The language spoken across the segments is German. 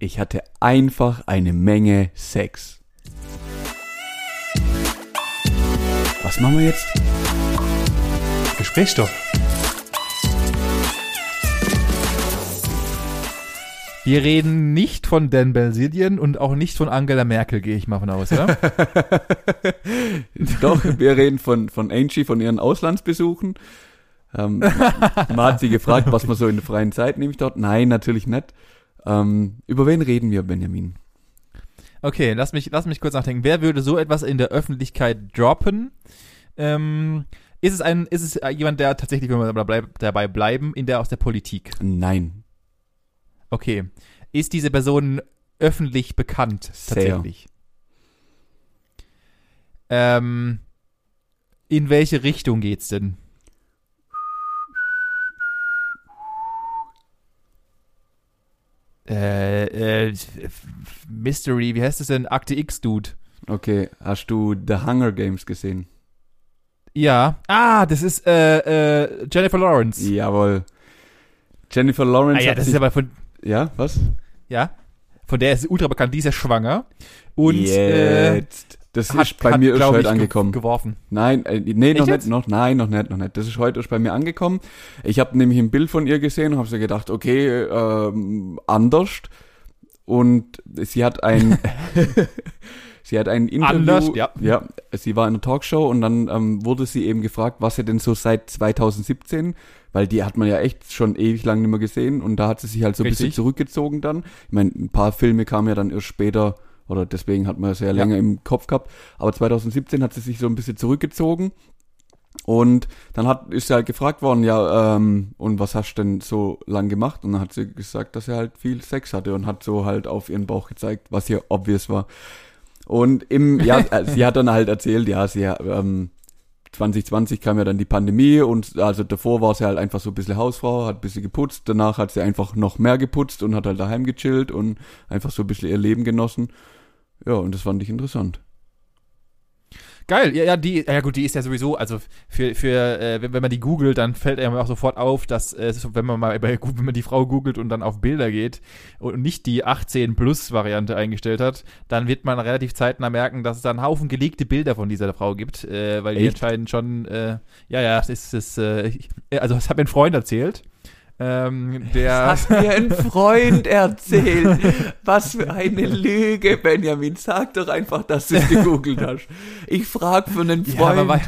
ich hatte einfach eine Menge Sex. Was machen wir jetzt? Gesprächsstoff. Wir reden nicht von Dan Belsidien und auch nicht von Angela Merkel, gehe ich mal von aus, oder? Doch, wir reden von, von Angie, von ihren Auslandsbesuchen. Ähm, man hat sie gefragt, was man so in der freien Zeit nehme ich dort. Nein, natürlich nicht. Ähm, über wen reden wir, Benjamin? Okay, lass mich, lass mich kurz nachdenken. Wer würde so etwas in der Öffentlichkeit droppen? Ähm, ist es ein, ist es jemand, der tatsächlich, wenn wir dabei bleiben, in der aus der Politik? Nein. Okay. Ist diese Person öffentlich bekannt tatsächlich? Ähm, in welche Richtung geht's denn? Äh, äh, Mystery, wie heißt das denn? Akte X, Dude. Okay, hast du The Hunger Games gesehen? Ja. Ah, das ist äh, äh, Jennifer Lawrence. Jawohl. Jennifer Lawrence. Ah, ja, das ist aber von. Ja, was? Ja. Von der ist ultra bekannt, die ist ja schwanger. Und äh, Das ist bei mir erst heute angekommen. geworfen. Nein, äh, nee, noch nicht, noch, nein, noch nicht, noch nicht. Das ist heute erst bei mir angekommen. Ich habe nämlich ein Bild von ihr gesehen und habe so gedacht, okay, ähm, anders. Und sie hat ein, sie hat ein Interview, Anders, ja. ja, sie war in einer Talkshow und dann ähm, wurde sie eben gefragt, was sie denn so seit 2017, weil die hat man ja echt schon ewig lang nicht mehr gesehen und da hat sie sich halt so ein bisschen Richtig. zurückgezogen dann. Ich meine, ein paar Filme kamen ja dann erst später oder deswegen hat man es ja länger im Kopf gehabt. Aber 2017 hat sie sich so ein bisschen zurückgezogen und dann hat, ist sie halt gefragt worden, ja, ähm, und was hast du denn so lang gemacht? Und dann hat sie gesagt, dass er halt viel Sex hatte und hat so halt auf ihren Bauch gezeigt, was hier obvious war. Und im, ja, äh, sie hat dann halt erzählt, ja, sie, ähm, 2020 kam ja dann die Pandemie und also davor war sie halt einfach so ein bisschen Hausfrau, hat ein bisschen geputzt, danach hat sie einfach noch mehr geputzt und hat halt daheim gechillt und einfach so ein bisschen ihr Leben genossen. Ja, und das fand ich interessant. Geil, ja, ja, die, ja gut, die ist ja sowieso, also für, für äh, wenn, wenn man die googelt, dann fällt einem auch sofort auf, dass, äh, wenn man mal bei, wenn man die Frau googelt und dann auf Bilder geht und nicht die 18-Plus-Variante eingestellt hat, dann wird man relativ zeitnah merken, dass es da einen Haufen geleakte Bilder von dieser Frau gibt, äh, weil die Echt? anscheinend schon, äh, ja, ja, das ist, das, äh, ich, also das hat mir ein Freund erzählt, ähm, der... Das hat mir ein Freund erzählt. Was für eine Lüge, Benjamin. Sag doch einfach, dass du es gegoogelt hast. Ich frag für einen Ja, Freund. aber war,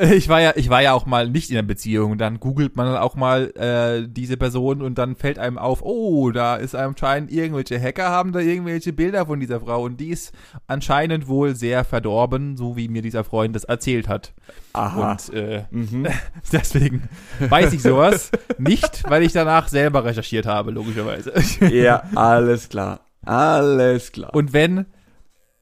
ich war ja, ich war ja auch mal nicht in einer Beziehung. Dann googelt man dann auch mal äh, diese Person und dann fällt einem auf, oh, da ist anscheinend irgendwelche Hacker haben da irgendwelche Bilder von dieser Frau und die ist anscheinend wohl sehr verdorben, so wie mir dieser Freund das erzählt hat. Aha. Und äh, Mhm. deswegen weiß ich sowas nicht, weil ich danach selber recherchiert habe, logischerweise. Ja, alles klar. Alles klar. Und wenn,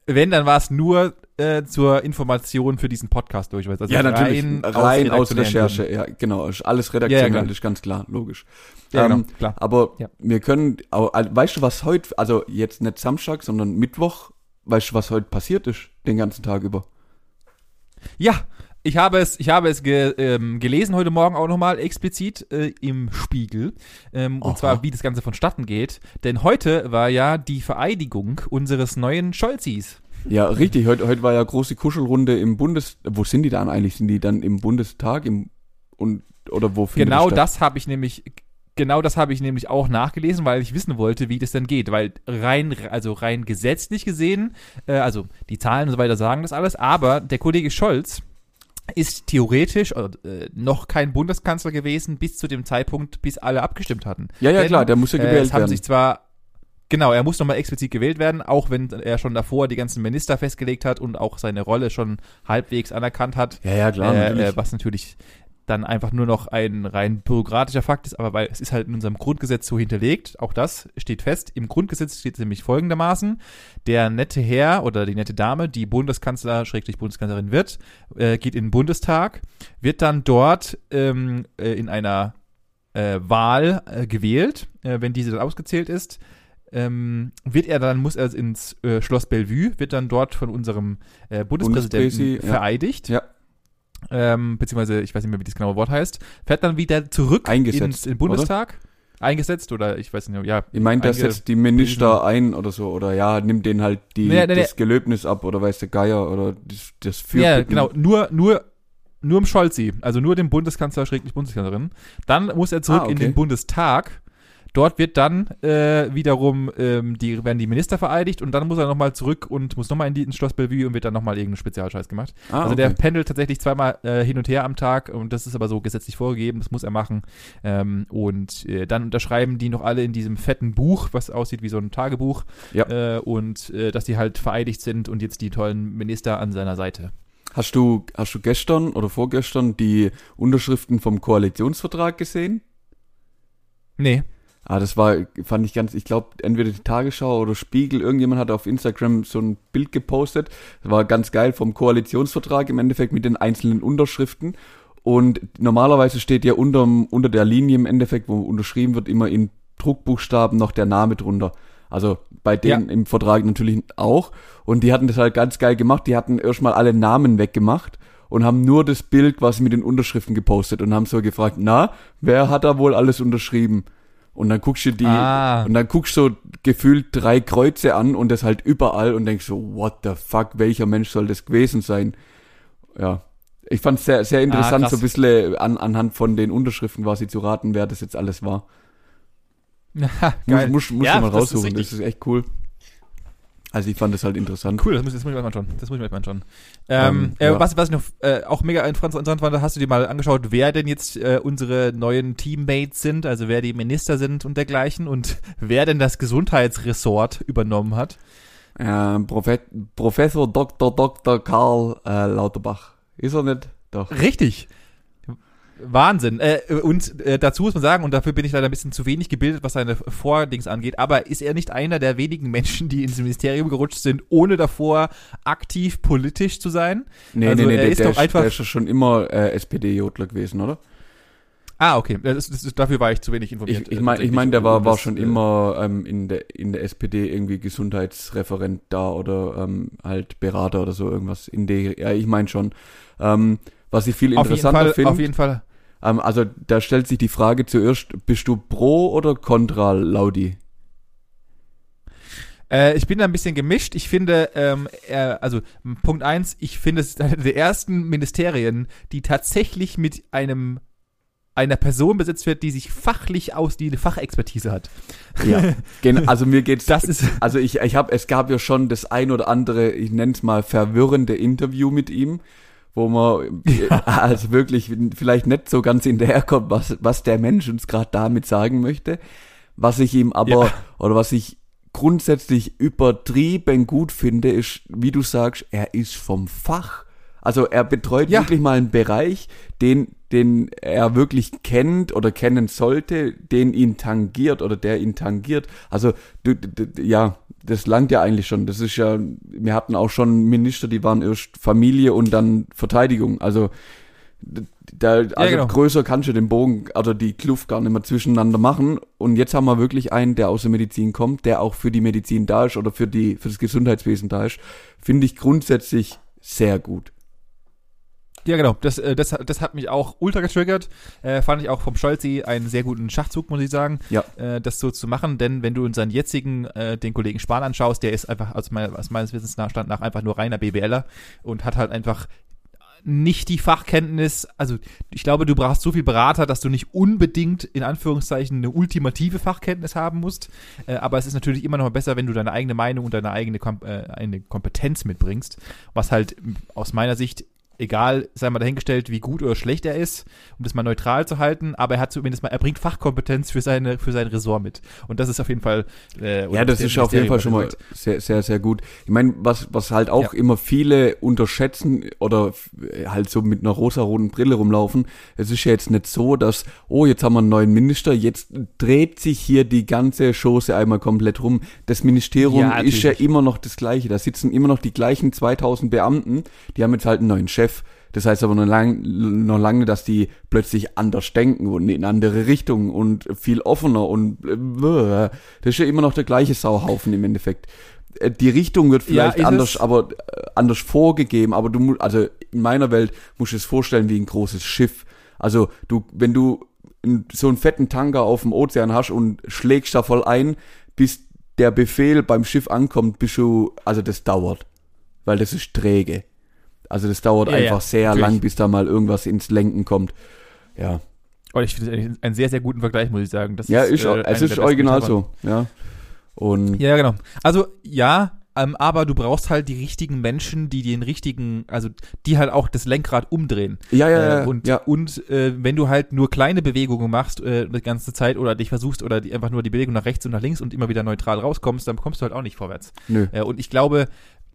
wenn, dann war es nur äh, zur Information für diesen Podcast durch. Also ja, natürlich. Rein, aus aus, redaktionellen Recherche. Ja, genau. Ist alles redaktionell, Ja, ja, ist ganz klar, logisch. Ja, ähm, genau, klar. Aber Ja. wir können, weißt du, was heute, also jetzt nicht Samstag, sondern Mittwoch, weißt du, was heute passiert ist, den ganzen Tag über? Ja, ich habe es, ich habe es ge, ähm, gelesen heute Morgen auch nochmal explizit äh, im Spiegel. Ähm, und zwar, wie das Ganze vonstatten geht. Denn heute war ja die Vereidigung unseres neuen Scholzis. Ja, richtig. Heute, heute war ja große Kuschelrunde im Bundes. Wo sind die dann eigentlich? Sind die dann im Bundestag im und oder wo findet Genau das habe ich nämlich, genau das habe ich nämlich auch nachgelesen, weil ich wissen wollte, wie das denn geht. Weil rein, also rein gesetzlich gesehen, äh, also die Zahlen und so weiter sagen das alles, aber der Kollege Scholz ist theoretisch äh, noch kein Bundeskanzler gewesen bis zu dem Zeitpunkt, bis alle abgestimmt hatten. Ja, ja, Denn, klar, der muss ja Äh, gewählt es haben werden. sich zwar Genau, er muss nochmal explizit gewählt werden, auch wenn er schon davor die ganzen Minister festgelegt hat und auch seine Rolle schon halbwegs anerkannt hat ja, ja, klar, äh, natürlich. äh, was natürlich dann einfach nur noch ein rein bürokratischer Fakt ist, aber weil es ist halt in unserem Grundgesetz so hinterlegt, auch das steht fest. Im Grundgesetz steht nämlich folgendermaßen, der nette Herr oder die nette Dame, die Bundeskanzler, Schrägstrich Bundeskanzlerin wird, äh, geht in den Bundestag, wird dann dort ähm, äh, in einer äh, Wahl äh, gewählt, äh, wenn diese dann ausgezählt ist, ähm, wird er dann, muss er ins äh, Schloss Bellevue, wird dann dort von unserem äh, Bundespräsidenten Bundespräsi, ja. vereidigt Ja. ähm, beziehungsweise ich weiß nicht mehr, wie das genaue Wort heißt, fährt dann wieder zurück Eingesetzt, ins in den Bundestag. eingesetzt oder ich weiß nicht, ja. Ich meine, das setzt die Minister ein oder so, oder ja, nimmt denen halt die, Nee, nee, das Gelöbnis ab oder weiß der Geier oder das, das führt. Ja, genau. Nur, nur, nur im Scholzi, also nur dem Bundeskanzler, schräglich Bundeskanzlerin. Dann muss er zurück Ah, in okay. den Bundestag. Dort wird dann äh, wiederum ähm, die werden die Minister vereidigt und dann muss er nochmal zurück und muss nochmal in die ins Schloss Bellevue und wird dann nochmal irgendeinen Spezialscheiß gemacht. Ah, also der okay. pendelt tatsächlich zweimal äh, hin und her am Tag und das ist aber so gesetzlich vorgegeben, das muss er machen. Ähm, und äh, dann unterschreiben die noch alle in diesem fetten Buch, was aussieht wie so ein Tagebuch. Ja. Äh, und äh, dass die halt vereidigt sind und jetzt die tollen Minister an seiner Seite. Hast du, hast du gestern oder vorgestern die Unterschriften vom Koalitionsvertrag gesehen? Nee. Ah, das war, fand ich ganz, ich glaube, entweder die Tagesschau oder Spiegel, irgendjemand hat auf Instagram so ein Bild gepostet. Das war ganz geil vom Koalitionsvertrag im Endeffekt mit den einzelnen Unterschriften. Und normalerweise steht ja unterm, unter der Linie im Endeffekt, wo unterschrieben wird, immer in Druckbuchstaben noch der Name drunter. Also bei denen im Vertrag natürlich auch. Und die hatten das halt ganz geil gemacht. Die hatten erstmal alle Namen weggemacht und haben nur das Bild quasi mit den Unterschriften gepostet und haben so gefragt, na, wer hat da wohl alles unterschrieben? Und dann guckst du die, Ah. und dann guckst du so gefühlt drei Kreuze an und das halt überall und denkst so, what the fuck, welcher Mensch soll das gewesen sein? Ja. Ich fand es sehr, sehr interessant, Ah, so ein bisschen an, anhand von den Unterschriften quasi zu raten, wer das jetzt alles war. Muss, muss, muss Ja, mal das ist raussuchen, das ist echt cool. Also ich fand das halt interessant. Cool, das muss, das muss ich mir mal anschauen. Das muss ich mir mal anschauen. Ähm, Ähm, äh, ja. was, was ich noch äh, auch mega interessant fand, hast du dir mal angeschaut, wer denn jetzt äh, unsere neuen Teammates sind, also wer die Minister sind und dergleichen und wer denn das Gesundheitsressort übernommen hat. Ähm, Profe Professor Dr. Dr. Karl äh, Lauterbach. Ist er nicht? Doch. Richtig. Wahnsinn. Äh, und äh, dazu muss man sagen, und dafür bin ich leider ein bisschen zu wenig gebildet, was seine Vordings angeht, aber ist er nicht einer der wenigen Menschen, die ins Ministerium gerutscht sind, ohne davor aktiv politisch zu sein? Nee, Also, nee, nee, er der, ist der, doch einfach- der ist schon immer äh, SPD-Jodler gewesen, oder? Ah, okay. Das, das, dafür war ich zu wenig informiert. Ich, ich meine, ich tatsächlich. mein, der war, war schon äh, immer ähm, in, der, in der SPD irgendwie Gesundheitsreferent da oder ähm, halt Berater oder so irgendwas in der, ja, ich meine schon. Ähm, was ich viel Auf jeden interessanter Fall, auf finde, jeden Fall. Ähm, also da stellt sich die Frage zuerst, bist du pro oder contra Laudi? Äh, ich bin da ein bisschen gemischt. Ich finde, ähm, er, also Punkt eins, ich finde es ist eine der ersten Ministerien, die tatsächlich mit einem einer Person besetzt wird, die sich fachlich aus, die eine Fachexpertise hat. Ja, also mir geht's Das ist Also ich, ich habe, es gab ja schon das ein oder andere, ich nenne es mal verwirrende Interview mit ihm, wo man äh, also wirklich vielleicht nicht so ganz hinterherkommt, was, was der Mensch uns gerade damit sagen möchte. Was ich ihm aber, Ja. oder was ich grundsätzlich übertrieben gut finde, ist, wie du sagst, er ist vom Fach. Also er betreut Ja. wirklich mal einen Bereich, den, den er wirklich kennt oder kennen sollte, den ihn tangiert oder der ihn tangiert. Also du, du, ja, das langt ja eigentlich schon. Das ist ja, wir hatten auch schon Minister, die waren erst Familie und dann Verteidigung. Also da, also genau. größer kannst du den Bogen oder die Kluft gar nicht mehr zwischeneinander machen. Und jetzt haben wir wirklich einen, der aus der Medizin kommt, der auch für die Medizin da ist oder für die für das Gesundheitswesen da ist. Finde ich grundsätzlich sehr gut. Ja, genau. Das, äh, das, das hat mich auch ultra getriggert. Äh, fand ich auch vom Scholzi einen sehr guten Schachzug, muss ich sagen, Ja. äh, das so zu machen. Denn wenn du unseren jetzigen, äh, den Kollegen Spahn anschaust, der ist einfach aus, mein, aus meines Wissens nach, stand nach einfach nur reiner BWLer und hat halt einfach nicht die Fachkenntnis, also ich glaube, du brauchst so viel Berater, dass du nicht unbedingt in Anführungszeichen eine ultimative Fachkenntnis haben musst, äh, aber es ist natürlich immer noch mal besser, wenn du deine eigene Meinung und deine eigene Kom äh, eine Kompetenz mitbringst, was halt aus meiner Sicht egal, sei mal dahingestellt, wie gut oder schlecht er ist, um das mal neutral zu halten, aber er hat zumindest mal, er bringt Fachkompetenz für seine, für sein Ressort mit. Und das ist auf jeden Fall, äh, Ja, das ist auf jeden Fall schon mal sehr, sehr, sehr gut. Ich meine, was, was halt auch Ja. immer viele unterschätzen oder f- halt so mit einer rosa-roten Brille rumlaufen, es ist ja jetzt nicht so, dass, oh, jetzt haben wir einen neuen Minister, jetzt dreht sich hier die ganze Chose einmal komplett rum. Das Ministerium Ja, ist ja immer noch das gleiche. Da sitzen immer noch die gleichen 2000 Beamten, die haben jetzt halt einen neuen Chef. Das heißt aber noch lang, noch lange, dass die plötzlich anders denken und in andere Richtungen und viel offener und äh, das ist ja immer noch der gleiche Sauhaufen im Endeffekt. Äh, Die Richtung wird vielleicht ist anders, es. aber äh, anders vorgegeben, aber du musst, also in meiner Welt musst du es vorstellen wie ein großes Schiff. Also du, wenn du so einen fetten Tanker auf dem Ozean hast und schlägst da voll ein, bis der Befehl beim Schiff ankommt, bist du, also das dauert, weil das ist träge. Also das dauert Ja, ja, einfach sehr natürlich. lang, bis da mal irgendwas ins Lenken kommt. Ja, Und ich finde es einen sehr, sehr guten Vergleich, muss ich sagen. Das ja, ist, äh, es ist original so, ja. Und Ja, genau. Also ja, ähm, aber du brauchst halt die richtigen Menschen, die den richtigen, also die halt auch das Lenkrad umdrehen. ja, ja, ja, äh, und ja, und äh, wenn du halt nur kleine Bewegungen machst äh, die ganze Zeit oder dich versuchst oder die, einfach nur die Bewegung nach rechts und nach links und immer wieder neutral rauskommst, dann kommst du halt auch nicht vorwärts. nö. Äh, und ich glaube,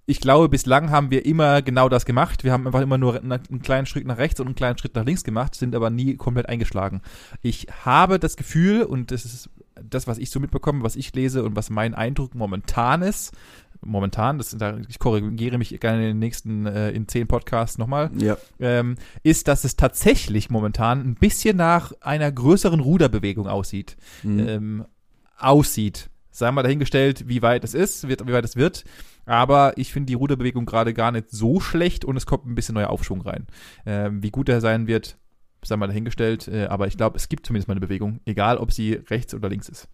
ich glaube, bislang haben wir immer genau das gemacht. Wir haben einfach immer nur einen einen kleinen Schritt nach rechts und einen kleinen Schritt nach links gemacht, sind aber nie komplett eingeschlagen. Ich habe das Gefühl, und das ist das, was ich so mitbekomme, was ich lese und was mein Eindruck momentan ist, momentan, das, da, ich korrigiere mich gerne in den nächsten, äh, in zehn Podcasts nochmal, Ja, ähm, ist, dass es tatsächlich momentan ein bisschen nach einer größeren Ruderbewegung aussieht. mhm. Ähm, aussieht. Sei mal dahingestellt, wie weit es ist, wird, wie weit es wird. Aber ich finde die Ruderbewegung gerade gar nicht so schlecht und es kommt ein bisschen neuer Aufschwung rein. Ähm, wie gut er sein wird, sei mal dahingestellt. Äh, aber ich glaube, es gibt zumindest mal eine Bewegung, egal ob sie rechts oder links ist.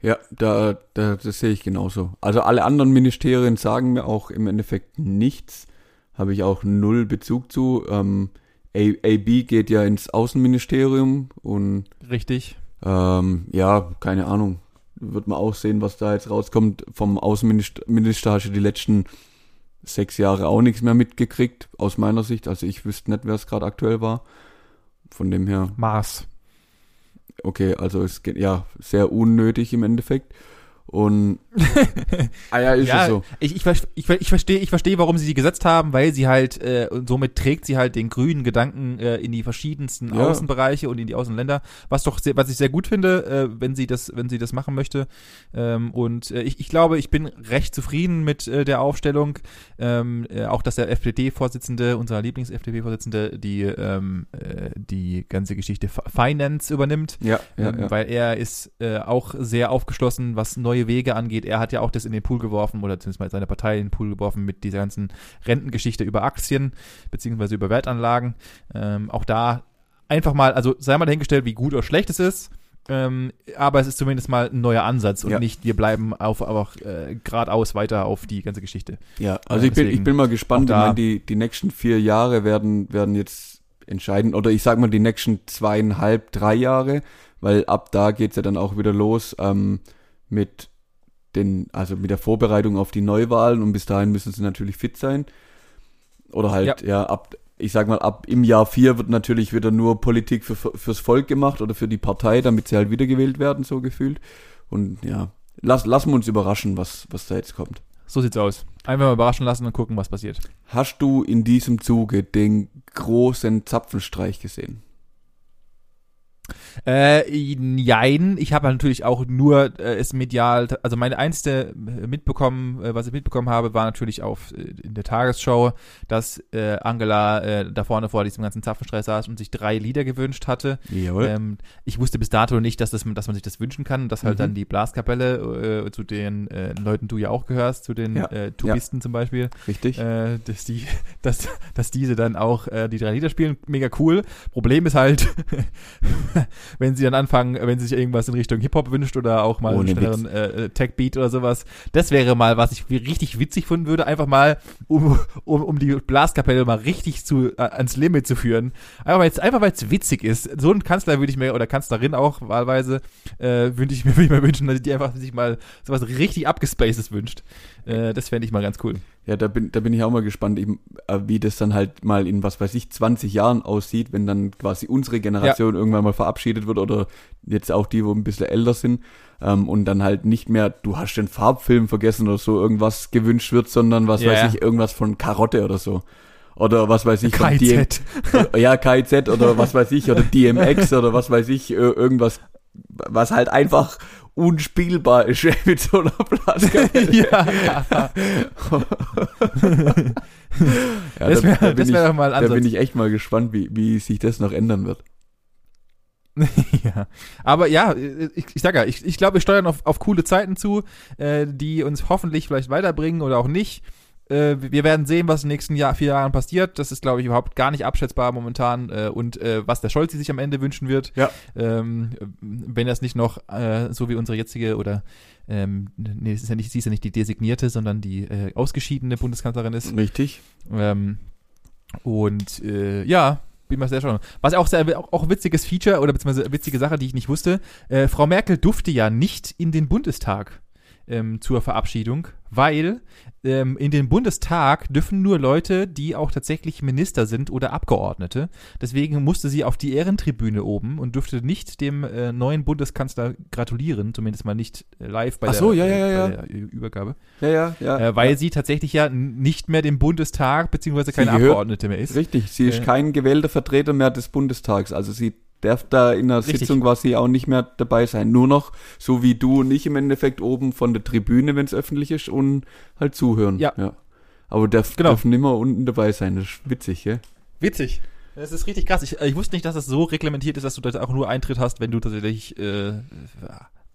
Ja, da, da, das sehe ich genauso. Also alle anderen Ministerien sagen mir auch im Endeffekt nichts. Habe ich auch null Bezug zu. Ähm, AB geht ja ins Außenministerium und Richtig. ähm, ja, keine Ahnung. Wird man auch sehen, was da jetzt rauskommt. Vom Außenminister Minister hast du die letzten sechs Jahre auch nichts mehr mitgekriegt, aus meiner Sicht. Also ich wüsste nicht, wer es gerade aktuell war. Von dem her, Mars. okay, also es geht ja sehr unnötig im Endeffekt. Und ah ja, ist ja, es so. ich, ich, ich, ich verstehe, ich verstehe, warum sie die gesetzt haben, weil sie halt, äh, und somit trägt sie halt den grünen Gedanken äh, in die verschiedensten Ja. Außenbereiche und in die Außenländer, was doch sehr, was ich sehr gut finde, äh, wenn sie das, wenn sie das machen möchte. Ähm, und äh, ich, ich glaube, ich bin recht zufrieden mit äh, der Aufstellung. Ähm, äh, auch, dass der FDP-Vorsitzende, unser Lieblings-FDP-Vorsitzende, die, ähm, äh, die ganze Geschichte Finance übernimmt Ja, ja, ähm, ja. weil er ist äh, auch sehr aufgeschlossen, was neue Wege angeht. Er hat ja auch das in den Pool geworfen oder zumindest mal seine Partei in den Pool geworfen mit dieser ganzen Rentengeschichte über Aktien beziehungsweise über Wertanlagen. Ähm, auch da einfach mal, also sei mal dahingestellt, wie gut oder schlecht es ist. Ähm, aber es ist zumindest mal ein neuer Ansatz und Ja. nicht, wir bleiben auf, einfach äh, geradeaus weiter auf die ganze Geschichte. Ja, also Äh, ich, bin, ich bin mal gespannt. Ich auch meine, die, die nächsten vier Jahre werden, werden jetzt entscheiden, oder ich sag mal die nächsten zweieinhalb, drei Jahre, weil ab da geht's ja dann auch wieder los ähm, mit den, also mit der Vorbereitung auf die Neuwahlen und bis dahin müssen sie natürlich fit sein. Oder halt, ja, ab, ich sag mal, ab im Jahr vier wird natürlich wieder nur Politik für, fürs Volk gemacht oder für die Partei, damit sie halt wiedergewählt werden, so gefühlt. Und ja, lass, lassen wir uns überraschen, was, was da jetzt kommt. So sieht's aus. Einfach mal überraschen lassen und gucken, was passiert. Hast du in diesem Zuge den großen Zapfenstreich gesehen? Äh, jein, ich habe natürlich auch nur äh, es medial, also meine einzige äh, mitbekommen, äh, was ich mitbekommen habe, war natürlich auf äh, in der Tagesschau, dass äh, Angela äh, da vorne vor diesem ganzen Zapfenstreich saß und sich drei Lieder gewünscht hatte. Jawohl. Ähm, ich wusste bis dato nicht, dass, das, dass man sich das wünschen kann, dass halt Mhm. dann die Blaskapelle, äh, zu den äh, Leuten du ja auch gehörst, zu den Ja, äh, Tubisten zum Beispiel, Richtig? äh, dass die, dass, dass diese dann auch äh, die drei Lieder spielen, mega cool. Problem ist halt, wenn sie dann anfangen, wenn sie sich irgendwas in Richtung Hip-Hop wünscht oder auch mal einen Ohne schnelleren äh, Tech-Beat oder sowas, das wäre mal, was ich richtig witzig finden würde, einfach mal, um, um, um die Blaskapelle mal richtig zu, äh, ans Limit zu führen. Einfach weil es einfach weil es witzig ist. So ein Kanzler würde ich mir, oder Kanzlerin auch wahlweise, äh, würde ich mir, würde ich mir wünschen, dass die einfach sich mal sowas richtig abgespacedes wünscht. Äh, das fände ich mal ganz cool. Ja, da bin, da bin ich auch mal gespannt, eben, äh, wie das dann halt mal in, was weiß ich, 20 Jahren aussieht, wenn dann quasi unsere Generation irgendwann mal verabschiedet wird oder jetzt auch die, wo ein bisschen älter sind ähm, und dann halt nicht mehr, du hast den Farbfilm vergessen oder so, irgendwas gewünscht wird, sondern was Ja, weiß ja. ich, irgendwas von Karotte oder so. Oder was weiß ich, von DM, ja, KIZ oder was weiß ich, oder DMX oder was weiß ich, ir- irgendwas, was halt einfach unspielbar ist mit so einer Blaskapelle. ja. Ja, Das da- wär- da bin das wär ich- doch mal ein Da bin Ansatz. ich echt mal gespannt, wie, wie sich das noch ändern wird. ja. Aber ja, ich, ich sag ja, ich, ich glaube, wir steuern auf, auf coole Zeiten zu, äh, die uns hoffentlich vielleicht weiterbringen oder auch nicht. Äh, wir werden sehen, was in den nächsten Jahr, vier Jahren passiert. Das ist, glaube ich, überhaupt gar nicht abschätzbar momentan. Äh, und äh, was der Scholz sich am Ende wünschen wird. Ja. Ähm, wenn es nicht noch, äh, so wie unsere jetzige oder ähm, nee, es ist ja nicht, sie ist ja nicht die designierte, sondern die äh, ausgeschiedene Bundeskanzlerin ist. Richtig. Ähm, und äh, ja, bin mal sehr schon. Was auch sehr auch, auch witziges Feature oder beziehungsweise witzige Sache, die ich nicht wusste. Frau Merkel durfte ja nicht in den Bundestag ähm, zur Verabschiedung, weil ähm, in den Bundestag dürfen nur Leute, die auch tatsächlich Minister sind oder Abgeordnete. Deswegen musste sie auf die Ehrentribüne oben und durfte nicht dem äh, neuen Bundeskanzler gratulieren, zumindest mal nicht äh, live bei, so, der, ja, ja, äh, ja. bei der Übergabe. Ja, ja, ja. Äh, weil ja. sie tatsächlich ja nicht mehr dem Bundestag beziehungsweise keine gehört- Abgeordnete mehr ist. Richtig, sie ist Äh, kein gewählter Vertreter mehr des Bundestags. Also sie darf da in der Richtig. Sitzung quasi auch nicht mehr dabei sein. Nur noch, so wie du und ich im Endeffekt oben von der Tribüne, wenn es öffentlich ist, und halt zuhören. Ja. Aber darf, Genau. dürfen immer unten dabei sein. Das ist witzig, gell? Witzig. Das ist richtig krass. Ich, äh, ich wusste nicht, dass das so reglementiert ist, dass du da auch nur Eintritt hast, wenn du tatsächlich äh,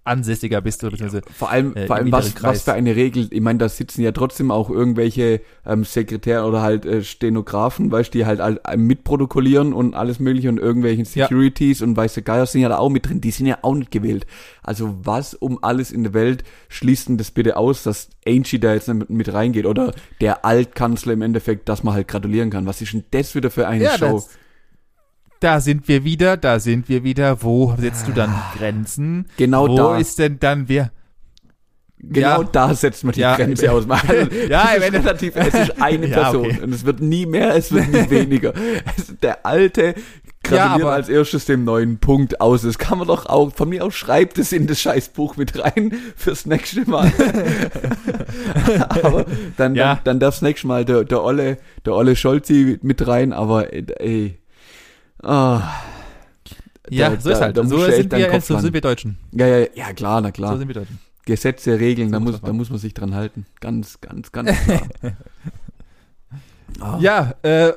ansässiger bist oder beziehungsweise Vor allem, Äh, vor allem was, Kreis. was für eine Regel. Ich meine, da sitzen ja trotzdem auch irgendwelche ähm, Sekretäre oder halt äh, Stenografen, weißt die halt, halt mitprotokollieren und alles mögliche und irgendwelchen Ja. Securities und weiße Geier sind ja da auch mit drin. Die sind ja auch nicht gewählt. Also was um alles in der Welt schließt denn das bitte aus, dass Angie da jetzt mit, mit reingeht oder der Altkanzler im Endeffekt, dass man halt gratulieren kann. Was ist denn das wieder für eine Ja, Show? das- da sind wir wieder, da sind wir wieder. Wo setzt du dann Grenzen? Genau Wo da. ist denn dann wer? Genau Ja. da setzt man die Ja, Grenze aus. Also, Ja, es ist relativ, es ist eine Ja, Person okay. und es wird nie mehr, es wird nie weniger. Es ist der alte gratuliert aber- als erstes dem neuen Punkt aus. Das kann man doch auch, von mir aus schreibt es in das Scheißbuch mit rein fürs nächste Mal. aber dann, dann, dann darf das nächste Mal der, der Olle, der Olle Scholzi mit rein, aber äh, ey. Ah. Ja, Da- so ist halt. da so, sind wir, Kopf so sind wir Deutschen. Ja, ja, ja, klar, na klar. So sind wir Deutschen. Gesetze, Regeln, So da, muss da muss man sich dran halten. Ganz, ganz, ganz klar. Ah. Ja, äh,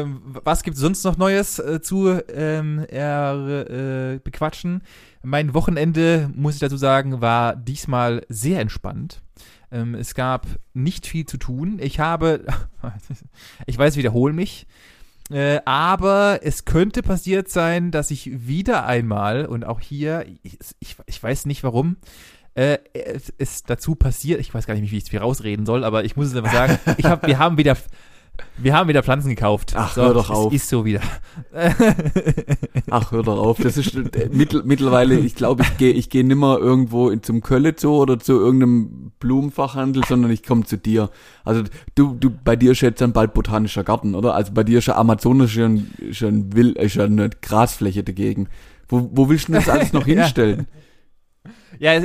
äh, was gibt sonst noch Neues äh, zu ähm, er, äh, bequatschen? Mein Wochenende, muss ich dazu sagen, war diesmal sehr entspannt. Ähm, es gab nicht viel zu tun. Ich habe, ich weiß, ich wiederhole mich, äh, aber es könnte passiert sein, dass ich wieder einmal, und auch hier, ich, ich, ich weiß nicht warum, äh, es ist dazu passiert, ich weiß gar nicht, wie ich es viel rausreden soll, aber ich muss es einfach sagen, hab, wir haben wieder wir haben wieder Pflanzen gekauft. Ach, hör doch auf. ist so wieder. Ach, hör doch auf. Das ist äh, mittel, mittlerweile, ich glaube, ich gehe ich geh nimmer irgendwo in, zum Kölle Zoo oder zu irgendeinem Blumenfachhandel, sondern ich komme zu dir. Also du, du, bei dir ist jetzt dann bald botanischer Garten, oder? Also bei dir ist ja Amazonas schon, schon will, ist ja eine Grasfläche dagegen. Wo, wo willst du denn das alles noch hinstellen? Ja,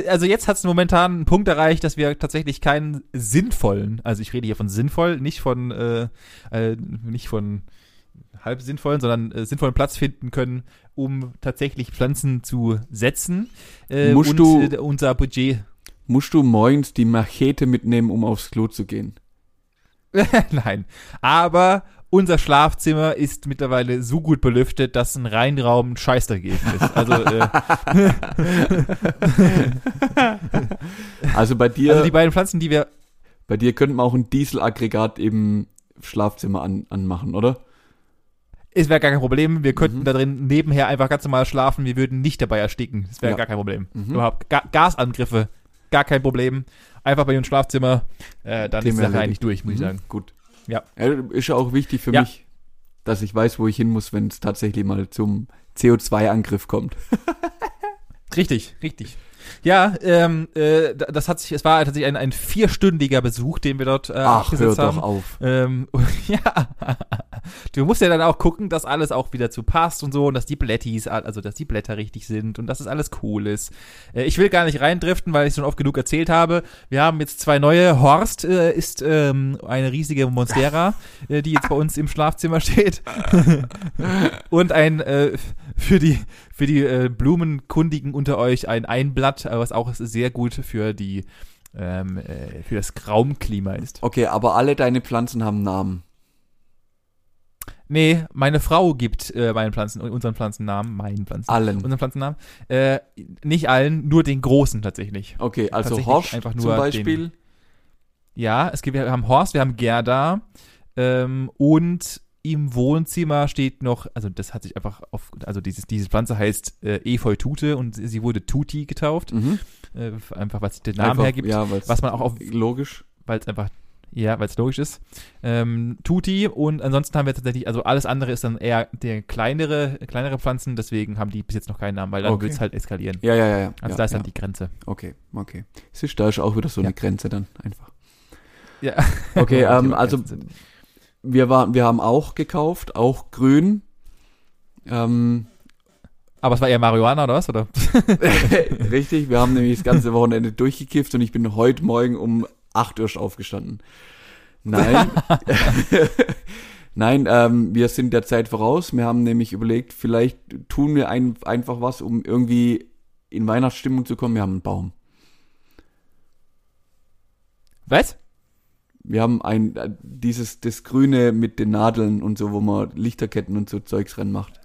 also jetzt hat es momentan einen Punkt erreicht, dass wir tatsächlich keinen sinnvollen, also ich rede hier von sinnvoll, nicht von, äh, äh, nicht von halb sinnvollen, sondern äh, sinnvollen Platz finden können, um tatsächlich Pflanzen zu setzen. Äh, Musst und du- äh, unser Budget. Musst du morgens die Machete mitnehmen, um aufs Klo zu gehen? Nein. Aber unser Schlafzimmer ist mittlerweile so gut belüftet, dass ein Reinraum ein Scheiß dagegen ist. Also, äh, Also bei dir, also die beiden Pflanzen, die wir bei dir könnte man auch ein Dieselaggregat im Schlafzimmer an, anmachen, oder? Es wäre gar kein Problem. Wir könnten Mhm. da drin nebenher einfach ganz normal schlafen. Wir würden nicht dabei ersticken. Das wäre Ja. gar kein Problem. Mhm. Überhaupt Ga Gasangriffe, gar kein Problem. Einfach bei uns Schlafzimmer. Äh, dann ist die Thema Sache eigentlich durch, muss ich Mhm, sagen. Gut. Ja. Ist ja auch wichtig für Ja. mich, dass ich weiß, wo ich hin muss, wenn es tatsächlich mal zum CO2-Angriff kommt. Richtig, richtig. Ja, ähm, äh, da- das hat sich, es war tatsächlich ein, ein vierstündiger Besuch, den wir dort äh, Ach, hör abgesetzt doch haben. auf. Ähm, ja, du musst ja dann auch gucken, dass alles auch wieder zu passt und so und dass die Blättis, also dass die Blätter richtig sind und dass es alles cool ist. Äh, ich will gar nicht reindriften, weil ich schon oft genug erzählt habe. Wir haben jetzt zwei neue. Horst äh, ist ähm, eine riesige Monstera, äh, die jetzt bei uns im Schlafzimmer steht. und ein äh, für die für die äh, Blumenkundigen unter euch ein Einblatt, äh, was auch sehr gut für die ähm, äh, für das Raumklima ist. Okay, aber alle deine Pflanzen haben Namen. Nee, meine Frau gibt äh, meinen Pflanzen, unseren Pflanzennamen, meinen Pflanzen, Allen. unseren Pflanzennamen. Äh, nicht allen, nur den großen tatsächlich. Okay, also Tatsächlich Horst einfach zum nur Beispiel. Ja, es gibt, wir haben Horst, wir haben Gerda ähm, und im Wohnzimmer steht noch, also das hat sich einfach auf, also dieses, diese Pflanze heißt äh, Efeu Tute und sie wurde Tuti getauft. Mhm. Äh, einfach, was den Namen Einfach, hergibt. Ja, was man auch auf, logisch. weil es einfach, ja, weil es logisch ist. Ähm, Tuti und ansonsten haben wir tatsächlich, also alles andere ist dann eher der kleinere, kleinere Pflanzen, deswegen haben die bis jetzt noch keinen Namen, weil dann Okay. wird es halt eskalieren. Ja, ja, ja. ja. Also ja, da ist ja. dann die Grenze. Okay, okay. Siehst da ist auch wieder so eine Grenze dann einfach. Ja. Okay, ähm, also wir waren, wir haben auch gekauft, auch grün. Ähm, Aber es war eher Marihuana oder was? Oder? richtig, wir haben nämlich das ganze Wochenende durchgekifft und ich bin heute Morgen um 8 Uhr aufgestanden. Nein. Nein, ähm, wir sind der Zeit voraus. Wir haben nämlich überlegt, vielleicht tun wir ein, einfach was, um irgendwie in Weihnachtsstimmung zu kommen. Wir haben einen Baum. Was? Wir haben ein, äh, dieses, das Grüne mit den Nadeln und so, wo man Lichterketten und so Zeugs dran macht.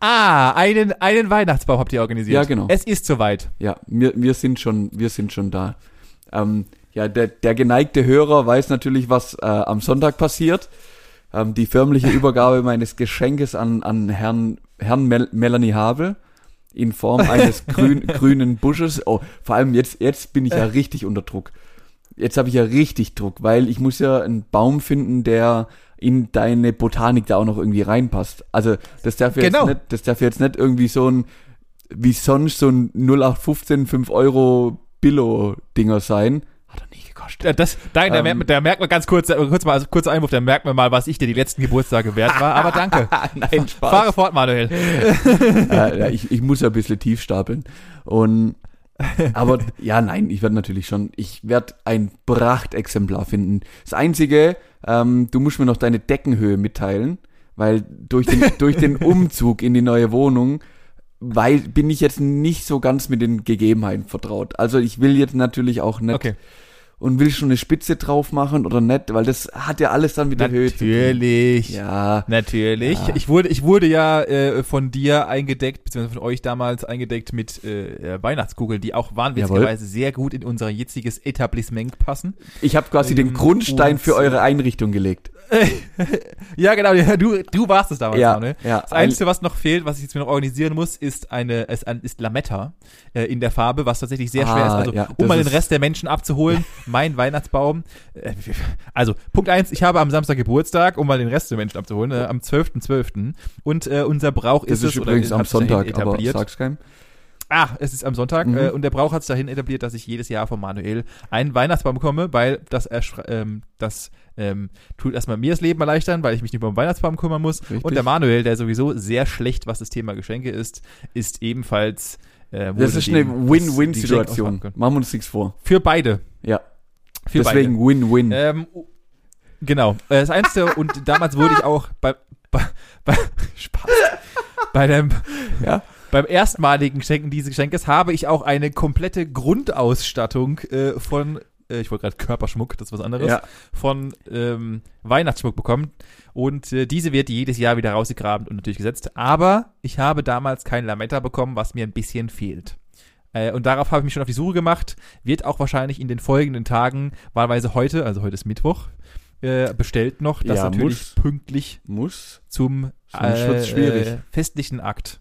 Ah, einen, einen Weihnachtsbaum habt ihr organisiert. Ja, genau. Es ist soweit. Ja, wir, wir sind schon, wir sind schon da. Ähm, ja, der, der geneigte Hörer weiß natürlich, was äh, am Sonntag passiert. Ähm, die förmliche Übergabe meines Geschenkes an, an Herrn, Herrn Mel Melanie Havel in Form eines grün, grünen Busches. Oh, vor allem jetzt, jetzt bin ich ja richtig unter Druck. Jetzt habe ich ja richtig Druck, weil ich muss ja einen Baum finden, der in deine Botanik da auch noch irgendwie reinpasst. Also das darf jetzt Genau. nicht, das darf jetzt nicht irgendwie so ein wie sonst so ein 0815 5 Euro Billo-Dinger sein. Hat er nie gekostet. Ja, Das, da, da, Ähm. merkt, man- da merkt man ganz kurz, kurz mal, also kurzer Einwurf, da merkt man mal, was ich dir die letzten Geburtstage wert war. Aber danke. Nein, Fahre fort, Manuel. äh, ich, ich muss ja ein bisschen tief stapeln. Und aber ja, nein, ich werde natürlich schon, ich werde ein Prachtexemplar finden. Das Einzige, ähm, du musst mir noch deine Deckenhöhe mitteilen, weil durch den, durch den Umzug in die neue Wohnung weil bin ich jetzt nicht so ganz mit den Gegebenheiten vertraut. Also ich will jetzt natürlich auch nicht Okay. Und will schon eine Spitze drauf machen oder nicht, weil das hat ja alles dann mit der Höhe. Natürlich. Ja, Natürlich. Ja. Ich wurde, ich wurde ja äh, von dir eingedeckt, beziehungsweise von euch damals eingedeckt mit äh, äh, Weihnachtskugeln, die auch wahnwitzigerweise sehr gut in unser jetziges Etablissement passen. ich habe quasi den Ähm, Grundstein und- für eure Einrichtung gelegt. Ja, genau, du, du warst es damals, Ja, Manuel. ja. Das Einzige, was noch fehlt, was ich jetzt mir noch organisieren muss, ist eine, ist, ein, ist Lametta äh, in der Farbe, was tatsächlich sehr schwer ist. Ah, Also, ja, um mal den Rest der Menschen abzuholen, mein Weihnachtsbaum. Äh, also, Punkt eins: ich habe am Samstag Geburtstag, um mal den Rest der Menschen abzuholen, äh, am 12.12. Und äh, unser Brauch Das ist, ist es, oder übrigens am Sonntag, aber etabliert. sag's keinem. Ah, es ist am Sonntag Mhm. äh, und der Brauch hat es dahin etabliert, dass ich jedes Jahr von Manuel einen Weihnachtsbaum bekomme, weil das, ähm, das ähm, tut erstmal mir das Leben erleichtern, weil ich mich nicht mehr um den Weihnachtsbaum kümmern muss. Richtig. Und der Manuel, der sowieso sehr schlecht, was das Thema Geschenke ist, ist ebenfalls. Äh, Das ist eine Win-Win-Situation. Machen wir uns nichts vor. Für beide. Ja, Für deswegen Win-Win. Ähm, genau. Äh, Das Einzige, und damals wurde ich auch bei, bei, bei Spaß. Bei dem, ja, beim erstmaligen Schenken dieses Geschenkes habe ich auch eine komplette Grundausstattung äh, von, äh, ich wollte gerade Körperschmuck, das ist was anderes, ja. von ähm, Weihnachtsschmuck bekommen. Und äh, diese wird jedes Jahr wieder rausgegraben und natürlich gesetzt. Aber ich habe damals kein Lametta bekommen, was mir ein bisschen fehlt. Äh, und darauf habe ich mich schon auf die Suche gemacht. Wird auch wahrscheinlich in den folgenden Tagen, wahlweise heute, also heute ist Mittwoch, äh, bestellt noch, das Ja, natürlich muss. pünktlich Muss. zum schwierig. Äh, festlichen Akt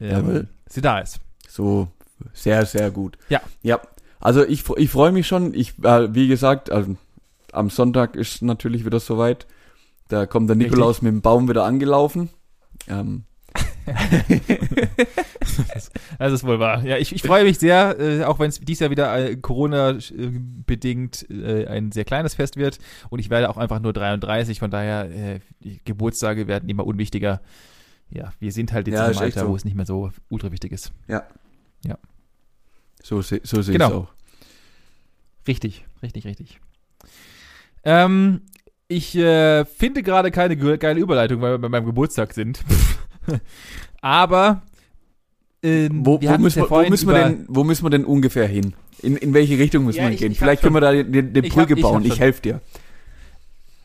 ähm, sie da ist. So, sehr, sehr gut. Ja. Ja. Also ich, ich freue mich schon. Ich, äh, wie gesagt, also, am Sonntag ist natürlich wieder soweit. Da kommt der Richtig. Nikolaus mit dem Baum wieder angelaufen. Ähm, Das ist wohl wahr. Ja, ich, ich freue mich sehr, äh, auch wenn es dieses Jahr wieder äh, Corona-bedingt äh, ein sehr kleines Fest wird. Und ich werde auch einfach nur 33, von daher, äh, Geburtstage werden immer unwichtiger. Ja, wir sind halt jetzt Ja, echt Alter, so. wo es nicht mehr so ultra wichtig ist. so se- so sehe Genau. ich auch. Richtig, richtig, richtig. Ähm, ich äh, finde gerade keine ge geile Überleitung, weil wir bei meinem Geburtstag sind. Aber ähm, Wo, wo, müssen ja wir, wo, müssen wir denn, wo müssen wir denn ungefähr hin? In, in welche Richtung müssen Ja, wir ich- gehen? ich Vielleicht können wir da den, den, Ich Brücke ich hab bauen. Ich schon- helfe dir.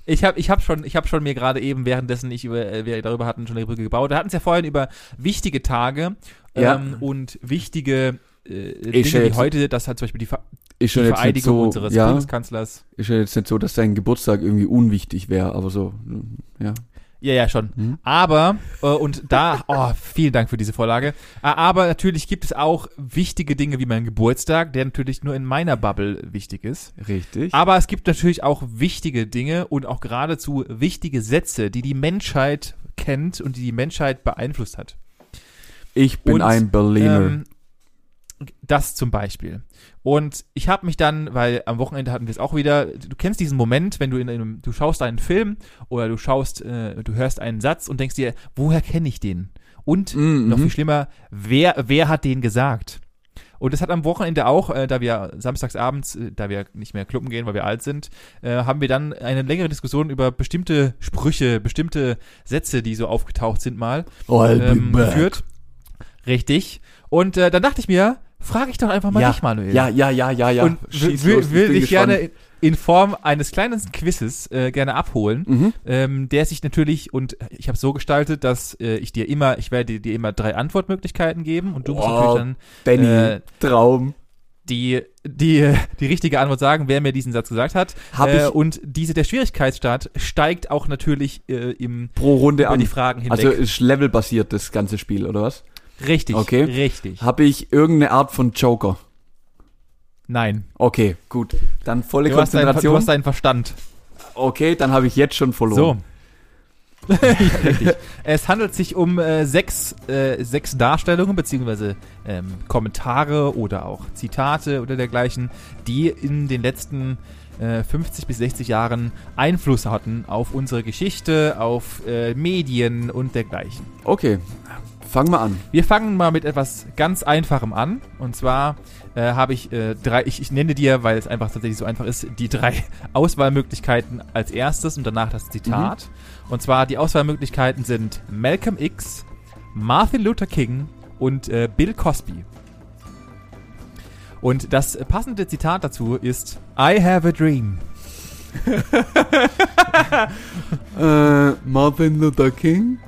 Ich habe ich hab schon, ich hab schon mir gerade eben, währenddessen ich über, äh, wir darüber hatten, schon eine Brücke gebaut. Wir hatten es ja vorhin über wichtige Tage Ja. ähm, und wichtige äh, Dinge wie heute, dass halt zum Beispiel die Ist die Vereidigung so, unseres ja, Bundeskanzlers. ist ja jetzt nicht so, dass dein Geburtstag irgendwie unwichtig wäre, aber so, ja. Ja, ja, schon. Hm? Aber, äh, und da, oh, vielen Dank für diese Vorlage. Äh, Aber natürlich gibt es auch wichtige Dinge wie mein Geburtstag, der natürlich nur in meiner Bubble wichtig ist. Richtig. Aber es gibt natürlich auch wichtige Dinge und auch geradezu wichtige Sätze, die die Menschheit kennt und die die Menschheit beeinflusst hat. ich bin und, ein Berliner. Ähm, das zum Beispiel. Und ich habe mich dann, weil am Wochenende hatten wir es auch wieder, du kennst diesen Moment, wenn du in einem, du schaust einen Film oder du schaust, äh, du hörst einen Satz und denkst dir, woher kenne ich den? Und Mhm, noch viel schlimmer, wer, wer hat den gesagt? Und das hat am Wochenende auch, äh, da wir samstagsabends, äh, da wir nicht mehr kluppen gehen, weil wir alt sind, äh, haben wir dann eine längere Diskussion über bestimmte Sprüche, bestimmte Sätze, die so aufgetaucht sind mal ähm, geführt. Richtig. Und äh, dann dachte ich mir, frage ich doch einfach mal ja, dich, Manuel. Ja, ja, ja, ja, ja. Und Schieß will, los, ich will dich gerne in, Form eines kleinen Quizzes äh, gerne abholen, Mhm. ähm, der sich natürlich, und ich habe so gestaltet, dass äh, ich dir immer, ich werde dir immer drei Antwortmöglichkeiten geben und du musst Wow. natürlich dann Benny, äh, Traum. die, die, die richtige Antwort sagen, wer mir diesen Satz gesagt hat. Hab äh, ich und diese, der Schwierigkeitsgrad steigt auch natürlich äh, im, pro Runde über an. die Fragen hinweg. Also ist levelbasiert das ganze Spiel, oder was? Richtig, okay. richtig. Habe ich irgendeine Art von Joker? Nein. Okay, gut. Dann volle Du hast, deinen, Konzentration. du hast deinen Verstand. okay, dann habe ich jetzt schon verloren. So. richtig. Es handelt sich um äh, sechs, äh, sechs Darstellungen beziehungsweise ähm, Kommentare oder auch Zitate oder dergleichen, die in den letzten äh, 50 bis 60 Jahren Einfluss hatten auf unsere Geschichte, auf äh, Medien und dergleichen. Okay, fang mal an. Wir fangen mal mit etwas ganz Einfachem an. Und zwar äh, habe ich äh, drei, ich, ich nenne dir, weil es einfach tatsächlich so einfach ist, die drei Auswahlmöglichkeiten als erstes und danach das Zitat. Und zwar die Auswahlmöglichkeiten sind Malcolm X, Martin Luther King und äh, Bill Cosby. Und das passende Zitat dazu ist I have a dream. Äh, Martin Luther King?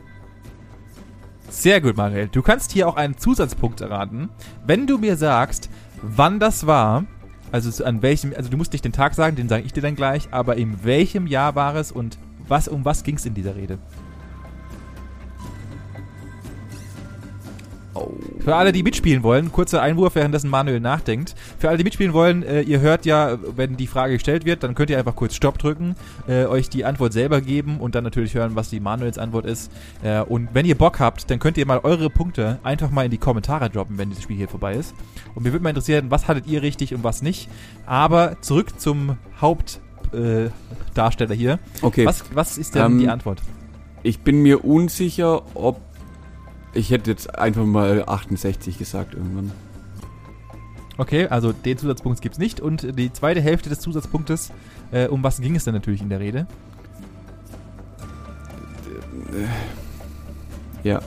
Sehr gut, Manuel. Du kannst hier auch einen Zusatzpunkt erraten, wenn du mir sagst, wann das war. Also an welchem, also du musst nicht den Tag sagen, den sage ich dir dann gleich, aber in welchem Jahr war es und was um was ging es in dieser Rede? Oh. Für alle, die mitspielen wollen, kurzer Einwurf, währenddessen Manuel nachdenkt. Für alle, die mitspielen wollen, äh, ihr hört ja, wenn die Frage gestellt wird, dann könnt ihr einfach kurz Stopp drücken, äh, euch die Antwort selber geben und dann natürlich hören, was die Manuels Antwort ist. Äh, und wenn ihr Bock habt, dann könnt ihr mal eure Punkte einfach mal in die Kommentare droppen, wenn dieses Spiel hier vorbei ist. Und mir würde mal interessieren, was hattet ihr richtig und was nicht. Aber zurück zum Hauptdarsteller äh, hier. Okay, Was, was ist denn Ähm, die Antwort? ich bin mir unsicher, ob... Ich hätte jetzt einfach mal 68 gesagt irgendwann. Okay, also den Zusatzpunkt gibt's nicht. Und die zweite Hälfte des Zusatzpunktes, äh, um was ging es denn natürlich in der Rede? Ja.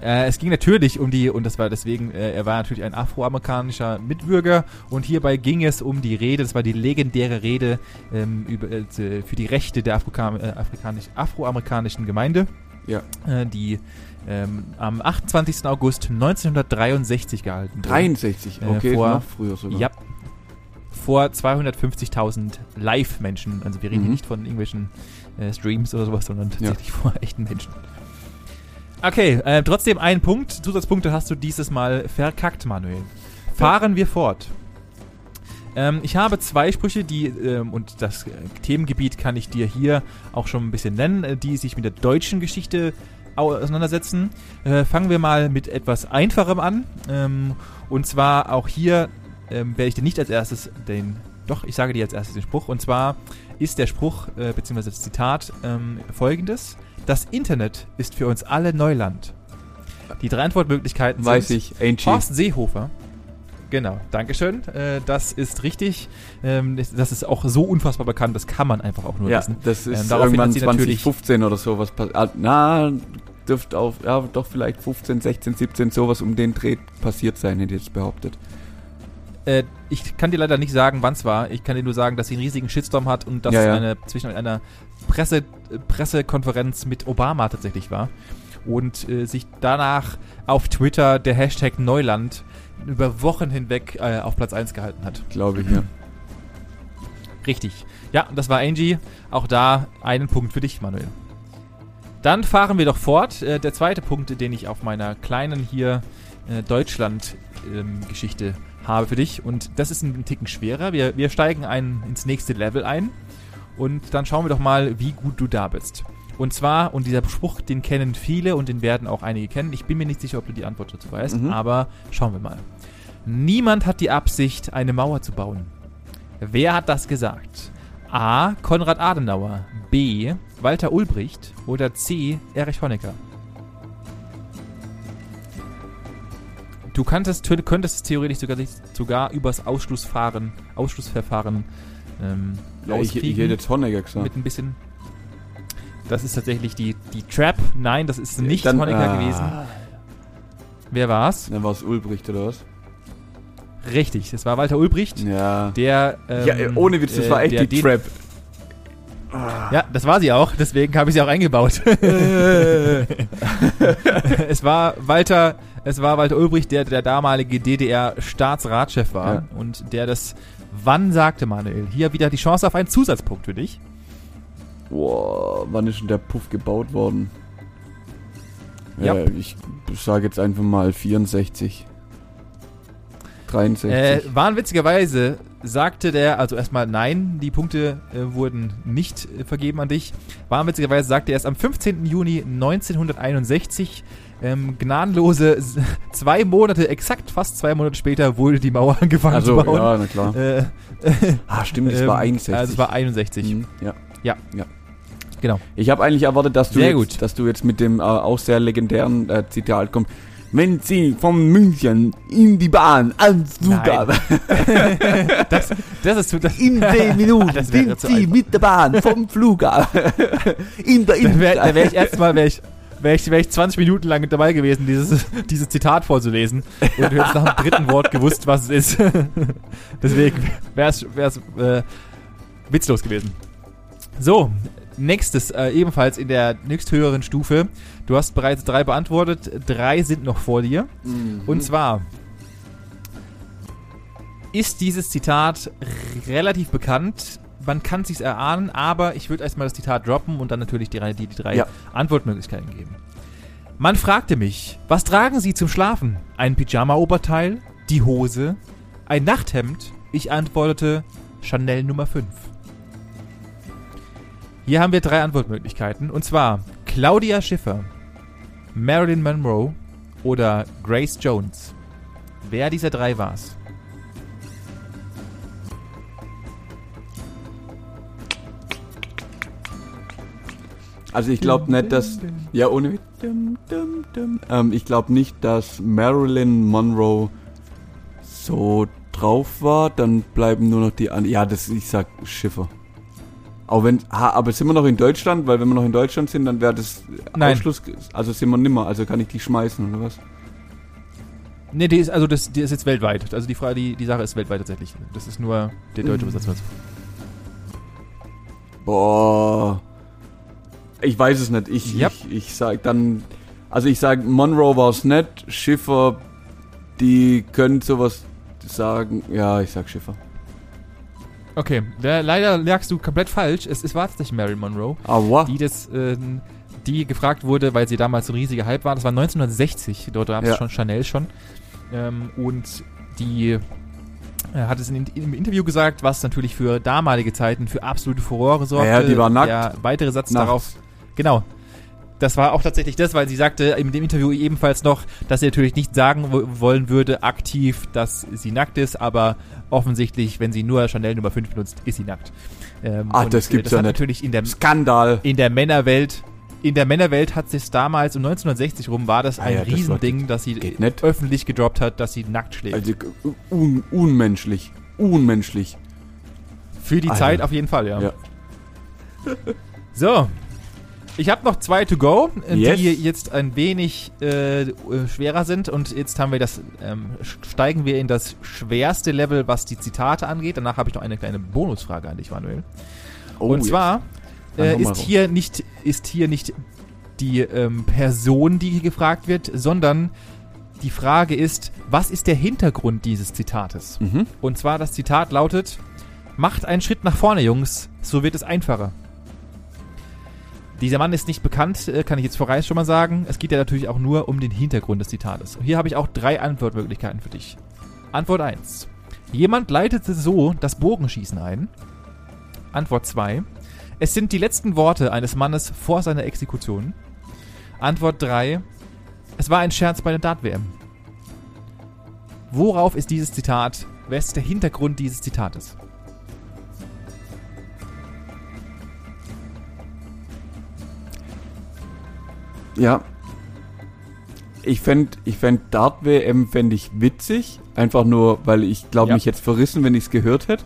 Äh, es ging natürlich um die, und das war deswegen, äh, er war natürlich ein afroamerikanischer Mitbürger und hierbei ging es um die Rede, das war die legendäre Rede ähm, über, äh, für die Rechte der Afrika äh, afrikanisch, afroamerikanischen Gemeinde, Ja. die ähm, am 28. August 1963 gehalten wurde. 63, Äh, okay, vor- noch früher sogar. Ja. Vor 250.000 Live-Menschen. Also wir reden Mhm. hier nicht von irgendwelchen äh, Streams oder sowas, sondern tatsächlich vor echten Menschen. Okay, äh, trotzdem ein Punkt. Zusatzpunkte hast du dieses Mal verkackt, Manuel. Fahren wir fort. Ähm, ich habe zwei Sprüche, die, ähm, und das äh, Themengebiet kann ich dir hier auch schon ein bisschen nennen, äh, die sich mit der deutschen Geschichte au- auseinandersetzen. Äh, fangen wir mal mit etwas Einfachem an. Ähm, und zwar auch hier ähm, werde ich dir nicht als erstes den, doch, ich sage dir als erstes den Spruch. Und zwar ist der Spruch, äh, beziehungsweise das Zitat ähm, folgendes. Das Internet ist für uns alle Neuland. Die drei Antwortmöglichkeiten Weiß sind ich, Angie. Horst Seehofer. Genau, Dankeschön. Äh, das ist richtig. Ähm, das, ist auch so unfassbar bekannt, das kann man einfach auch nur Ja, wissen. das ist Ähm, daraufhin irgendwann hat sie natürlich- 2015 oder sowas passiert. Ah, na, dürfte auch, ja, doch vielleicht 15, 16, 17, sowas um den Dreh passiert sein, hätte ich jetzt behauptet. Äh, ich kann dir leider nicht sagen, wann es war. Ich kann dir nur sagen, dass sie einen riesigen Shitstorm hat und dass Ja, ja. eine zwischen einer Presse, Pressekonferenz mit Obama tatsächlich war. Und äh, sich danach auf Twitter der Hashtag Neuland über Wochen hinweg äh, auf Platz 1 gehalten hat. Glaube ich, ja. Richtig. Ja, das war Angie. Auch da einen Punkt für dich, Manuel. Dann fahren wir doch fort. Äh, der zweite Punkt, den ich auf meiner kleinen hier äh, Deutschland-Geschichte ähm, habe für dich. Und das ist ein Ticken schwerer. Wir, wir steigen ein, ins nächste Level ein. Und dann schauen wir doch mal, wie gut du da bist. Und zwar, und dieser Spruch, den kennen viele und den werden auch einige kennen. Ich bin mir nicht sicher, ob du die Antwort dazu weißt, Mhm. aber schauen wir mal. Niemand hat die Absicht, eine Mauer zu bauen. Wer hat das gesagt? A. Konrad Adenauer. B. Walter Ulbricht. Oder C. Erich Honecker. Du kanntest, könntest es theoretisch sogar, sogar übers Ausschlussverfahren ähm, ja ich, ich hätte jetzt Honecker gesagt. mit ein bisschen. Das ist tatsächlich die, die Trap. Nein, das ist nicht Dann- Honecker ah. gewesen. Wer war's? Dann war es Ulbricht oder was? Richtig, das war Walter Ulbricht, Ja. der. ähm, ja, ohne Witz, das äh, war echt der die den- Trap. Ja, das war sie auch, deswegen habe ich sie auch eingebaut. es war Walter, es war Walter Ulbricht, der der damalige DDR-Staatsratschef war Ja. und der das wann sagte Manuel. Hier wieder die Chance auf einen Zusatzpunkt für dich. Boah, wann ist denn der Puff gebaut worden? Ja. Ja, ich sage jetzt einfach mal 64. 63. Äh, wahnwitzigerweise sagte der, also erstmal nein, die Punkte äh, wurden nicht äh, vergeben an dich. Wahnwitzigerweise sagte er erst am 15. Juni 1961, ähm, gnadenlose zwei Monate, exakt fast zwei Monate später, wurde die Mauer angefangen also, zu bauen. ja, na klar. Äh, ah, stimmt, es war ähm, 61. Also es war 61. Mhm, ja. Ja. Genau. Ich habe eigentlich erwartet, dass du, Sehr jetzt, gut. dass du jetzt mit dem äh, auch sehr legendären äh, Zitat kommst. Wenn Sie von München in die Bahn ans Flughafen Das, das ist zu, das, in 10 Minuten Das wäre sind Sie mit der Bahn vom Flughafen in der Da wäre da wär ich Innenstadt. erstmal wär ich, wär ich, wär ich 20 Minuten lang mit dabei gewesen, dieses, dieses Zitat vorzulesen. Und du hättest nach dem dritten Wort gewusst, was es ist. Deswegen wäre es äh, witzlos gewesen. So, nächstes, äh, ebenfalls in der nächsthöheren Stufe. Du hast bereits drei beantwortet, drei sind noch vor dir. Mhm. Und zwar ist dieses Zitat relativ bekannt. Man kann es sich erahnen, aber ich würde erstmal das Zitat droppen und dann natürlich die, drei- die, die drei Ja. Antwortmöglichkeiten geben. Man fragte mich, was tragen Sie zum Schlafen? Ein Pyjama-Oberteil? Die Hose? Ein Nachthemd? Ich antwortete Chanel Nummer 5. Hier haben wir drei Antwortmöglichkeiten und zwar Claudia Schiffer, Marilyn Monroe oder Grace Jones. Wer dieser drei war's? Also ich glaube nicht, dass ja ohne. Ähm, ich glaube nicht, dass Marilyn Monroe so drauf war. Dann bleiben nur noch die an. Ja, das ich sag Schiffer. Auch wenn, aber sind wir noch in Deutschland? Weil wenn wir noch in Deutschland sind, dann wäre das Nein. Ausschluss. Also sind wir nimmer. Also kann ich die schmeißen oder was? Ne, die ist also das, die ist jetzt weltweit. Also die Frage, die, die Sache ist weltweit tatsächlich. Das ist nur der deutsche Mhm. Boah. Ich weiß es nicht. Ich, Ja. ich, ich sag dann. Also ich sag, Monroe war es nicht. Schiffer, die können sowas sagen. Ja, ich sag Schiffer. Okay, der, leider lagst du komplett falsch. Es, es war tatsächlich Marilyn Monroe, Aua. die das, ähm, die gefragt wurde, weil sie damals so ein riesiger Hype war. Das war 1960. Dort gab es Ja. schon Chanel schon. Ähm, und die äh, hat es in, im Interview gesagt, was natürlich für damalige Zeiten für absolute Furore sorgte. Ja, ja, die war nackt. Der weitere Satz Nachts. darauf Genau. Das war auch tatsächlich das, weil sie sagte in dem Interview ebenfalls noch, dass sie natürlich nicht sagen wo- wollen würde, aktiv, dass sie nackt ist, aber offensichtlich, wenn sie nur Chanel Nummer 5 benutzt, ist sie nackt. Ähm, Ah, und, das äh, gibt's das ja nicht. natürlich in der, Skandal. in der Männerwelt, in der Männerwelt hat sich damals um 1960 rum war das Ah ein ja, das Riesending, dass sie öffentlich gedroppt hat, dass sie nackt schlägt. Also un, unmenschlich. Unmenschlich. Für die Alter. Zeit auf jeden Fall, ja. Ja. So. Ich habe noch zwei to go, äh, Yes. die jetzt ein wenig äh, äh, schwerer sind. Und jetzt haben wir das, ähm, steigen wir in das schwerste Level, was die Zitate angeht. Danach habe ich noch eine kleine Bonusfrage an dich, Manuel. Oh, Und zwar äh, ist hier nicht ist hier nicht die ähm, Person, die hier gefragt wird, sondern die Frage ist, was ist der Hintergrund dieses Zitates? Mhm. Und zwar das Zitat lautet, macht einen Schritt nach vorne, Jungs, so wird es einfacher. Dieser Mann ist nicht bekannt, äh, kann ich jetzt voraus schon mal sagen. Es geht ja natürlich auch nur um den Hintergrund des Zitates. Hier habe ich auch drei Antwortmöglichkeiten für dich. Antwort 1. Jemand leitete so das Bogenschießen ein. Antwort 2. Es sind die letzten Worte eines Mannes vor seiner Exekution. Antwort 3. Es war ein Scherz bei der Dart-WM. Worauf ist dieses Zitat? Wer ist der Hintergrund dieses Zitates? Ja. Ich fänd, ich fänd Dart-WM fänd ich witzig. Einfach nur, weil ich glaube, Ja. mich jetzt verrissen, wenn ich es gehört hätte.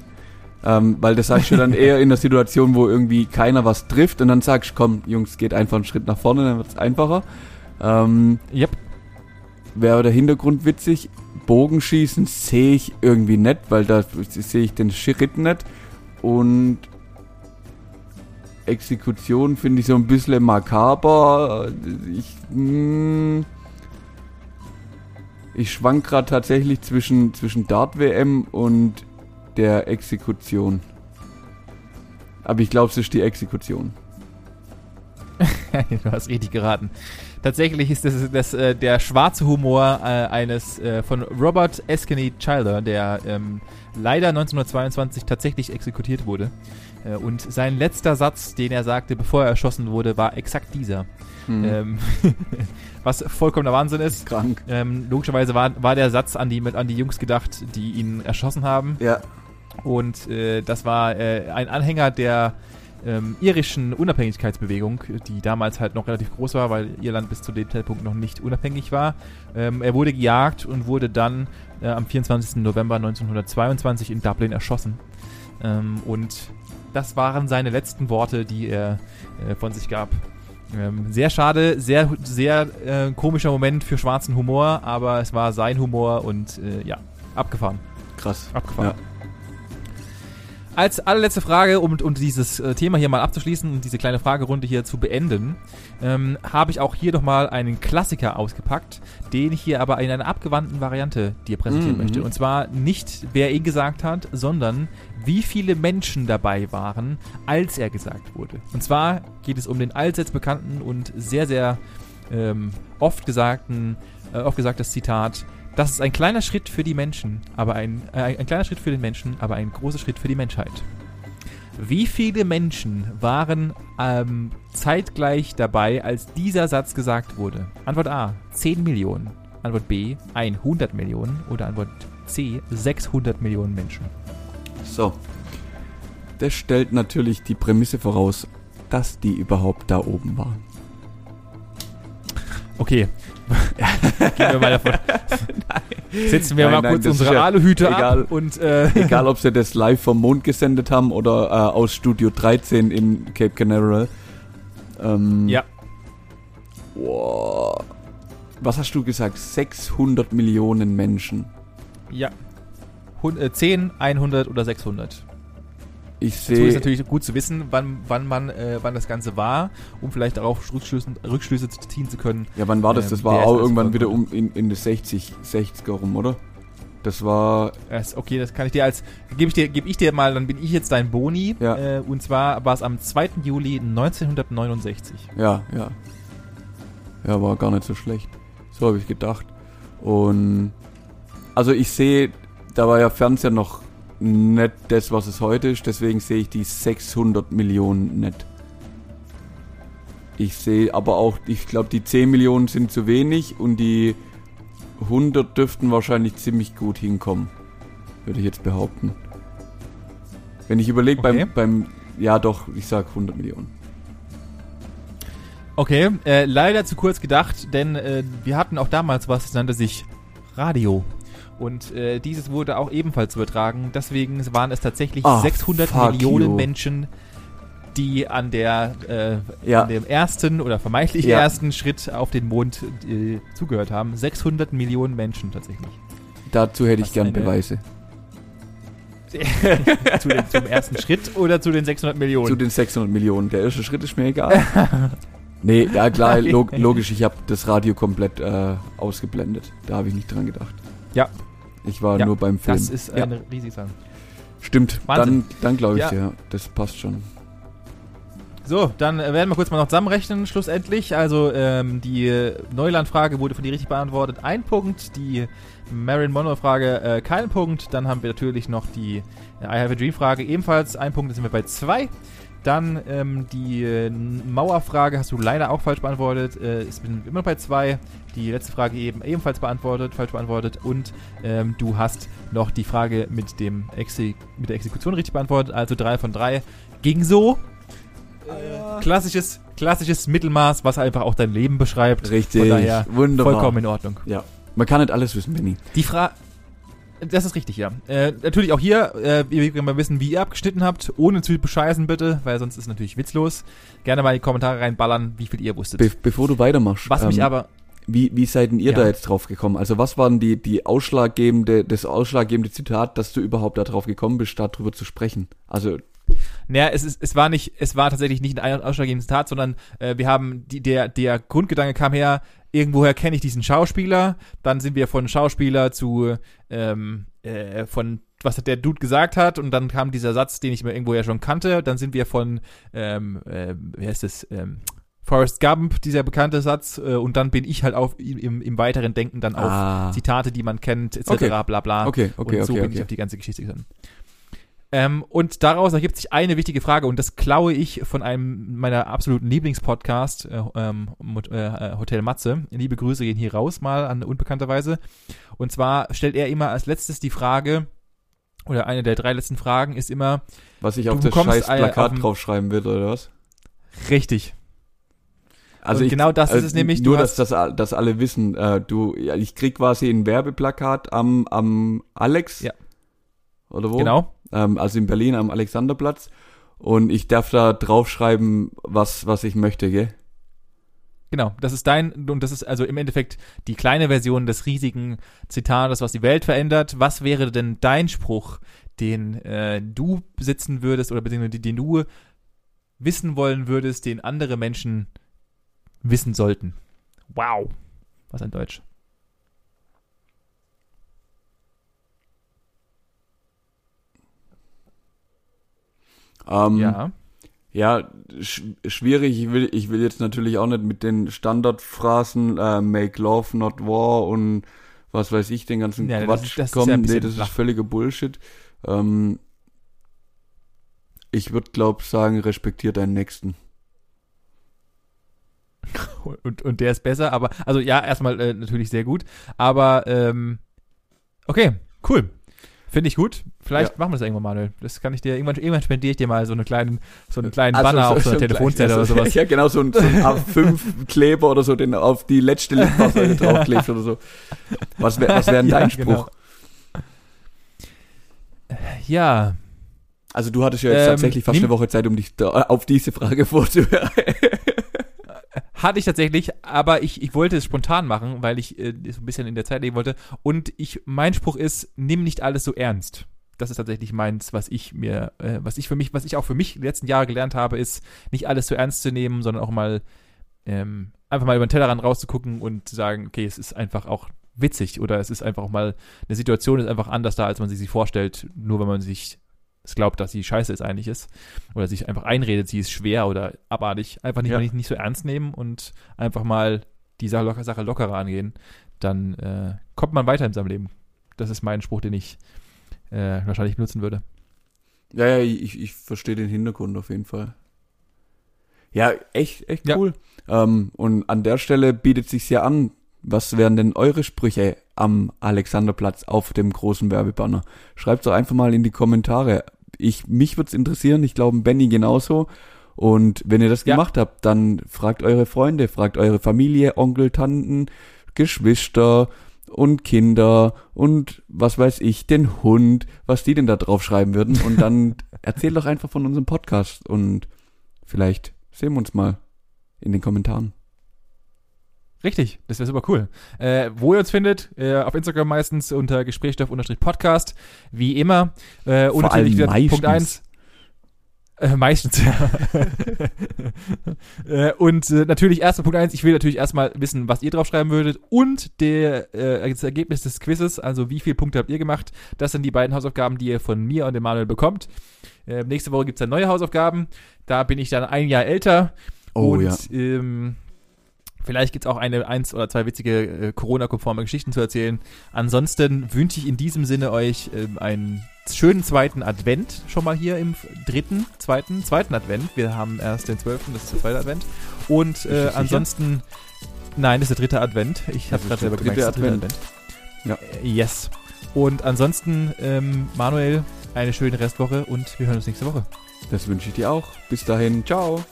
Ähm, weil das sagst du dann eher in der Situation, wo irgendwie keiner was trifft und dann sagst du, komm, Jungs, geht einfach einen Schritt nach vorne, dann wird's einfacher. Ähm, Yep. Wäre der Hintergrund witzig. Bogenschießen sehe ich irgendwie nicht, weil da sehe ich den Schritt nicht. Und Exekution finde ich so ein bisschen makaber. Ich, mm, ich schwank gerade tatsächlich zwischen, zwischen Dart-WM und der Exekution. Aber ich glaube, es ist die Exekution. du hast richtig geraten. Tatsächlich ist das, das äh, der schwarze Humor äh, eines äh, von Robert Eskeney Childer, der ähm, leider 1922 tatsächlich exekutiert wurde. Äh, und sein letzter Satz, den er sagte, bevor er erschossen wurde, war exakt dieser. Hm. Ähm, was vollkommener Wahnsinn ist. Krank. Ähm, logischerweise war, war der Satz an die, an die Jungs gedacht, die ihn erschossen haben. Ja. Und äh, das war äh, ein Anhänger der ähm, irischen Unabhängigkeitsbewegung, die damals halt noch relativ groß war, weil Irland bis zu dem Zeitpunkt noch nicht unabhängig war. Ähm, er wurde gejagt und wurde dann äh, am 24. November 1922 in Dublin erschossen. Ähm, und das waren seine letzten Worte, die er äh, von sich gab. Ähm, sehr schade, sehr, sehr äh, komischer Moment für schwarzen Humor, aber es war sein Humor und äh, ja, abgefahren. Krass. Abgefahren. Ja. Als allerletzte Frage, um, um dieses äh, Thema hier mal abzuschließen und diese kleine Fragerunde hier zu beenden, ähm, habe ich auch hier nochmal einen Klassiker ausgepackt, den ich hier aber in einer abgewandten Variante dir präsentieren Mhm. möchte. Und zwar nicht, wer ihn gesagt hat, sondern wie viele Menschen dabei waren, als er gesagt wurde. Und zwar geht es um den allseits bekannten und sehr, sehr ähm, oft gesagten, äh, oft gesagtes Zitat, das ist ein kleiner Schritt für die Menschen, aber ein, äh, ein kleiner Schritt für den Menschen, aber ein großer Schritt für die Menschheit. Wie viele Menschen waren ähm, zeitgleich dabei, als dieser Satz gesagt wurde? Antwort A, 10 Millionen. Antwort B, 100 Millionen. Oder Antwort C, 600 Millionen Menschen. So. Das stellt natürlich die Prämisse voraus, dass die überhaupt da oben waren. Okay. Gehen wir mal davon. Setzen wir Nein, mal nein, kurz unsere ja Aluhüte egal. ab und äh, Egal, ob sie das live vom Mond gesendet haben oder äh, aus Studio 13 in Cape Canaveral. Ähm, ja, Boah. Was hast du gesagt? 600 Millionen Menschen. ja. Hun- äh, 10, 100 oder 600. Ich Dazu ist sehe. natürlich gut zu wissen, wann, wann man, äh, wann das Ganze war, um vielleicht darauf Rückschlüsse, Rückschlüsse ziehen zu können. Ja, wann war das? ähm, Das war auch irgendwann wieder um in, in die 60, 60er rum, oder? Das war. Das, okay, das kann ich dir als, gebe ich dir, gebe ich dir mal, dann bin ich jetzt dein Boni. Ja. Äh, und zwar war es am 2. Juli 1969. Ja, ja. Ja, war gar nicht so schlecht. So habe ich gedacht. Und also ich sehe, da war ja Fernseher noch nicht das, was es heute ist, deswegen sehe ich die 600 Millionen nicht. Ich sehe aber auch, ich glaube, die 10 Millionen sind zu wenig und die 100 dürften wahrscheinlich ziemlich gut hinkommen. Würde ich jetzt behaupten. Wenn ich überlege Okay. beim, beim, ja doch, ich sag 100 Millionen. Okay, äh, leider zu kurz gedacht, denn äh, wir hatten auch damals was, das nannte sich Radio. Und äh, dieses wurde auch ebenfalls übertragen. Deswegen waren es tatsächlich Ah, 600 fuck Millionen you. Menschen, die an der äh, Ja. an dem ersten oder vermeintlich Ja. ersten Schritt auf den Mond äh, zugehört haben. 600 Millionen Menschen tatsächlich. Dazu hätte Was ich gern Beweise. zu den, zum ersten Schritt oder zu den 600 Millionen? Zu den 600 Millionen. Der erste Schritt ist mir egal. Nee, ja klar, log logisch, ich habe das Radio komplett äh, ausgeblendet. Da habe ich nicht dran gedacht. Ja. Ich war ja, nur beim Film. Das ist eine ja. riesige Sache. Stimmt, Wahnsinn. dann, dann glaube ich ja. ja, das passt schon. So, dann werden wir kurz mal noch zusammenrechnen, schlussendlich. Also ähm, die Neuland-Frage wurde von dir richtig beantwortet. Ein Punkt, die Marilyn Monroe-Frage äh, kein Punkt. Dann haben wir natürlich noch die I Have a Dream-Frage ebenfalls ein Punkt, da sind wir bei zwei. Dann ähm, die äh, Mauerfrage hast du leider auch falsch beantwortet. Äh, ich bin immer bei zwei. Die letzte Frage eben ebenfalls beantwortet, falsch beantwortet. Und ähm, du hast noch die Frage mit, dem Exe mit der Exekution richtig beantwortet. Also drei von drei. Ging so. Äh, klassisches, klassisches Mittelmaß, was einfach auch dein Leben beschreibt. Richtig. Von daher Wunderbar. vollkommen in Ordnung. Ja. Man kann nicht alles wissen, Benny. Die Frage. Das ist richtig, ja. Äh, natürlich auch hier, äh, wir wollen mal wissen, wie ihr abgeschnitten habt, ohne zu bescheißen bitte, weil sonst ist es natürlich witzlos. Gerne mal in die Kommentare reinballern, wie viel ihr wusstet. Be bevor du weitermachst. Was ähm, mich aber. Wie, wie seid denn ihr ja. da jetzt drauf gekommen? Also was waren die, die ausschlaggebende, das ausschlaggebende Zitat, dass du überhaupt da drauf gekommen bist, darüber zu sprechen? Also naja, es, ist, es war nicht, es war tatsächlich nicht ein ausschlaggebendes Zitat, sondern äh, wir haben, die, der, der Grundgedanke kam her, irgendwoher kenne ich diesen Schauspieler, dann sind wir von Schauspieler zu ähm, äh, von was der Dude gesagt hat und dann kam dieser Satz, den ich mir irgendwoher schon kannte, dann sind wir von ähm, äh, wie heißt es ähm, Forrest Gump, dieser bekannte Satz, äh, und dann bin ich halt auf im, im weiteren Denken dann auf ah. Zitate, die man kennt, etc. Okay. bla bla. Okay, okay, und so okay, bin okay. ich auf die ganze Geschichte gekommen. Ähm, und daraus ergibt sich eine wichtige Frage und das klaue ich von einem meiner absoluten Lieblingspodcast, äh, ähm, äh, Hotel Matze. Liebe Grüße gehen hier raus mal an unbekannterweise. Und zwar stellt er immer als letztes die Frage, oder eine der drei letzten Fragen ist immer, was ich auf das scheiß Plakat draufschreiben will, oder was? Richtig. Also ich, genau das ist es nämlich. Nur, dass das dass alle wissen, äh, du, ja, ich krieg quasi ein Werbeplakat am, am Alex. Ja. Oder wo? Genau ähm, also in Berlin am Alexanderplatz. Und ich darf da draufschreiben, was, was ich möchte, gell? Genau, das ist dein, und das ist also im Endeffekt die kleine Version des riesigen Zitates, was die Welt verändert. Was wäre denn dein Spruch, den äh, du besitzen würdest oder beziehungsweise den du wissen wollen würdest, den andere Menschen wissen sollten? Wow. Was ein Deutsch. Ähm, ja. Ja, sch schwierig. Ich will, ich will jetzt natürlich auch nicht mit den Standardphrasen äh, Make Love, not War und was weiß ich, den ganzen ja, Quatsch das, das kommen. Ist ja nee, das flach. ist völliger Bullshit. Ähm, ich würde, glaub, sagen, respektier deinen Nächsten. Und, und der ist besser, aber, also ja, erstmal äh, natürlich sehr gut, aber, ähm, okay, cool. Finde ich gut. Vielleicht ja. machen wir das irgendwann, Manuel. Das kann ich dir, irgendwann, irgendwann spendiere ich dir mal so, eine kleinen, so einen kleinen also Banner so, auf so einer Telefonzelle oder sowas. Ja, genau, so ein, so ein A5-Kleber oder so, den auf die letzte Litfaßsäule draufklebst oder so. Was wäre was wär denn ja, dein Spruch? Genau. Ja. Also du hattest ja jetzt ähm, tatsächlich fast eine Woche Zeit, um dich da, auf diese Frage vorzubereiten. Hatte ich tatsächlich, aber ich, ich wollte es spontan machen, weil ich äh, so ein bisschen in der Zeit leben wollte. Und ich, mein Spruch ist, nimm nicht alles so ernst. Das ist tatsächlich meins, was ich mir, äh, was ich für mich, was ich auch für mich die letzten Jahre gelernt habe, ist, nicht alles so ernst zu nehmen, sondern auch mal ähm, einfach mal über den Tellerrand rauszugucken und zu sagen, okay, es ist einfach auch witzig oder es ist einfach auch mal, eine Situation ist einfach anders da, als man sie sich vorstellt, nur wenn man sich es glaubt, dass sie scheiße ist eigentlich ist. Oder sich einfach einredet, sie ist schwer oder abartig. Einfach nicht, ja. nicht, nicht so ernst nehmen und einfach mal die Sache, locker, Sache lockerer angehen. Dann äh, kommt man weiter in seinem Leben. Das ist mein Spruch, den ich äh, wahrscheinlich benutzen würde. Ja, ja, ich, ich verstehe den Hintergrund auf jeden Fall. Ja, echt, echt cool. Ja. Ähm, und an der Stelle bietet sich ja an, was wären denn eure Sprüche am Alexanderplatz auf dem großen Werbebanner? Schreibt doch einfach mal in die Kommentare ich, mich würde es interessieren, ich glaube Benny genauso. Und wenn ihr das ja. gemacht habt, dann fragt eure Freunde, fragt eure Familie, Onkel, Tanten, Geschwister und Kinder und was weiß ich, den Hund, was die denn da drauf schreiben würden. Und dann erzählt doch einfach von unserem Podcast und vielleicht sehen wir uns mal in den Kommentaren. Richtig, das wäre super cool. Äh, wo ihr uns findet, äh, auf Instagram meistens unter Gesprächsstoff-podcast, wie immer. Äh, und Vor natürlich wieder Punkt 1. Äh, meistens, ja. äh, und äh, natürlich erstmal Punkt eins. ich will natürlich erstmal wissen, was ihr draufschreiben würdet und der, äh, das Ergebnis des Quizzes, also wie viele Punkte habt ihr gemacht. Das sind die beiden Hausaufgaben, die ihr von mir und dem Manuel bekommt. Äh, nächste Woche gibt's dann neue Hausaufgaben. Da bin ich dann ein Jahr älter. Oh und, ja. Ähm, Vielleicht gibt's auch eine, eins oder zwei witzige äh, Corona-konforme Geschichten zu erzählen. Ansonsten wünsche ich in diesem Sinne euch ähm, einen schönen zweiten Advent schon mal hier im dritten, zweiten, zweiten Advent. Wir haben erst den zwölften, das ist der zweite Advent. Und äh, ansonsten, nein, das ist der dritte Advent. Ich habe gerade selber gemerkt, das ist dritte der dritte Advent. Äh, yes. Und ansonsten, ähm, Manuel, eine schöne Restwoche und wir hören uns nächste Woche. Das wünsche ich dir auch. Bis dahin. Ciao.